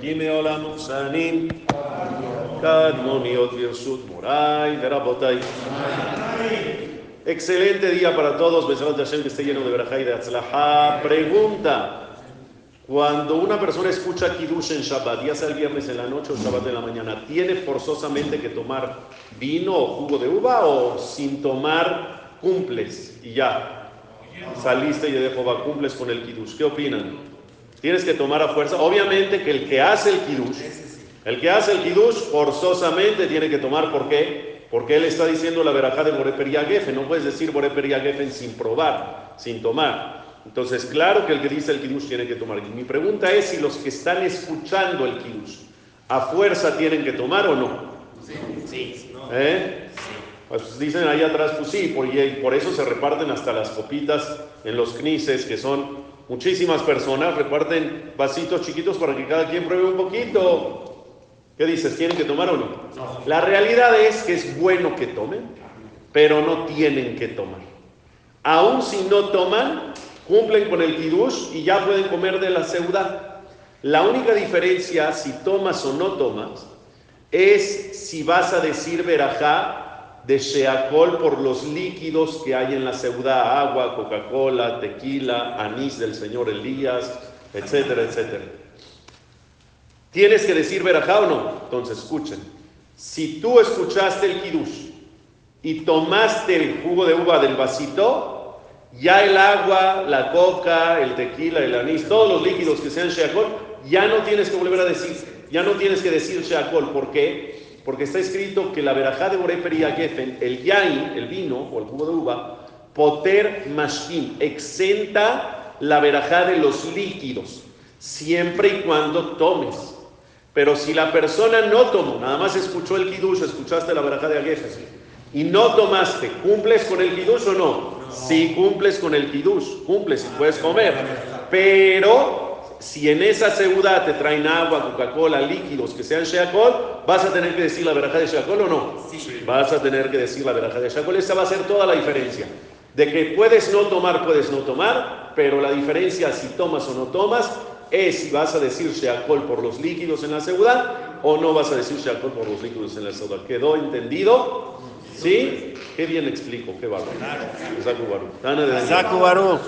Kime Olam, Sanim, Kadmoniot Virsut, Moray, Verabotay. Excelente día para todos, Besrat Hashem que esté lleno de verajá de atzlajá. Pregunta. Cuando una persona escucha Kiddush en Shabbat, ya sea el viernes en la noche o Shabbat en la mañana, ¿tiene forzosamente que tomar vino o jugo de uva o sin tomar cumples y ya? Saliste y de Jehová cumples con el Kiddush. ¿Qué opinan? Tienes que tomar a fuerza. Obviamente que el que hace el Kiddush, el que hace el Kiddush forzosamente tiene que tomar. ¿Por qué? Porque él está diciendo la verajá de Boreper Yagefen. No puedes decir Boreper Yagefen sin probar, sin tomar. Entonces, claro que el que dice el Kiddush tiene que tomar. mi pregunta es si los que están escuchando el Kiddush a fuerza tienen que tomar o no. Sí. ¿Eh? Pues dicen ahí atrás, pues sí, por, por eso se reparten hasta las copitas en los knises, que son muchísimas personas, reparten vasitos chiquitos para que cada quien pruebe un poquito. ¿Qué dices? ¿Tienen que tomar o no? no. La realidad es que es bueno que tomen, pero no tienen que tomar. Aún si no toman, cumplen con el kiddush y ya pueden comer de la ciudad. La única diferencia, si tomas o no tomas, es si vas a decir verajá de sheakol por los líquidos que hay en la ciudad, agua, Coca-Cola, tequila, anís del señor Elías, etcétera, etcétera. ¿Tienes que decir verajá o no? Entonces escuchen. Si tú escuchaste el kiddush y tomaste el jugo de uva del vasito, ya el agua, la coca, el tequila, el anís, todos los líquidos que sean sheakol, ya no tienes que volver a decir, ya no tienes que decir sheakol. ¿Por qué? Porque está escrito que la verajá de Boreperia Gefen, el yain, el vino o el jugo de uva, poter mashkin, exenta la verajá de los líquidos, siempre y cuando tomes. Pero si la persona no tomó, nada más escuchó el kiddush, escuchaste la verajá de Agefen, y no tomaste, ¿cumples con el kiddush o no? Si cumples con el kiddush, cumples y puedes comer. Pero si en esa ciudad te traen agua, Coca-Cola, líquidos que sean Sheakol, ¿vas a tener que decir la verajá de Sheakol o no? Sí. Vas a tener que decir la verajá de Sheakol. Esa va a ser toda la diferencia. De que puedes no tomar, puedes no tomar, pero la diferencia si tomas o no tomas es si vas a decir Sheakol por los líquidos en la ciudad o no vas a decir Sheakol por los líquidos en la ciudad. ¿Quedó entendido? ¿Sí? Qué bien explico, qué bárbaro. Zaku Baruch.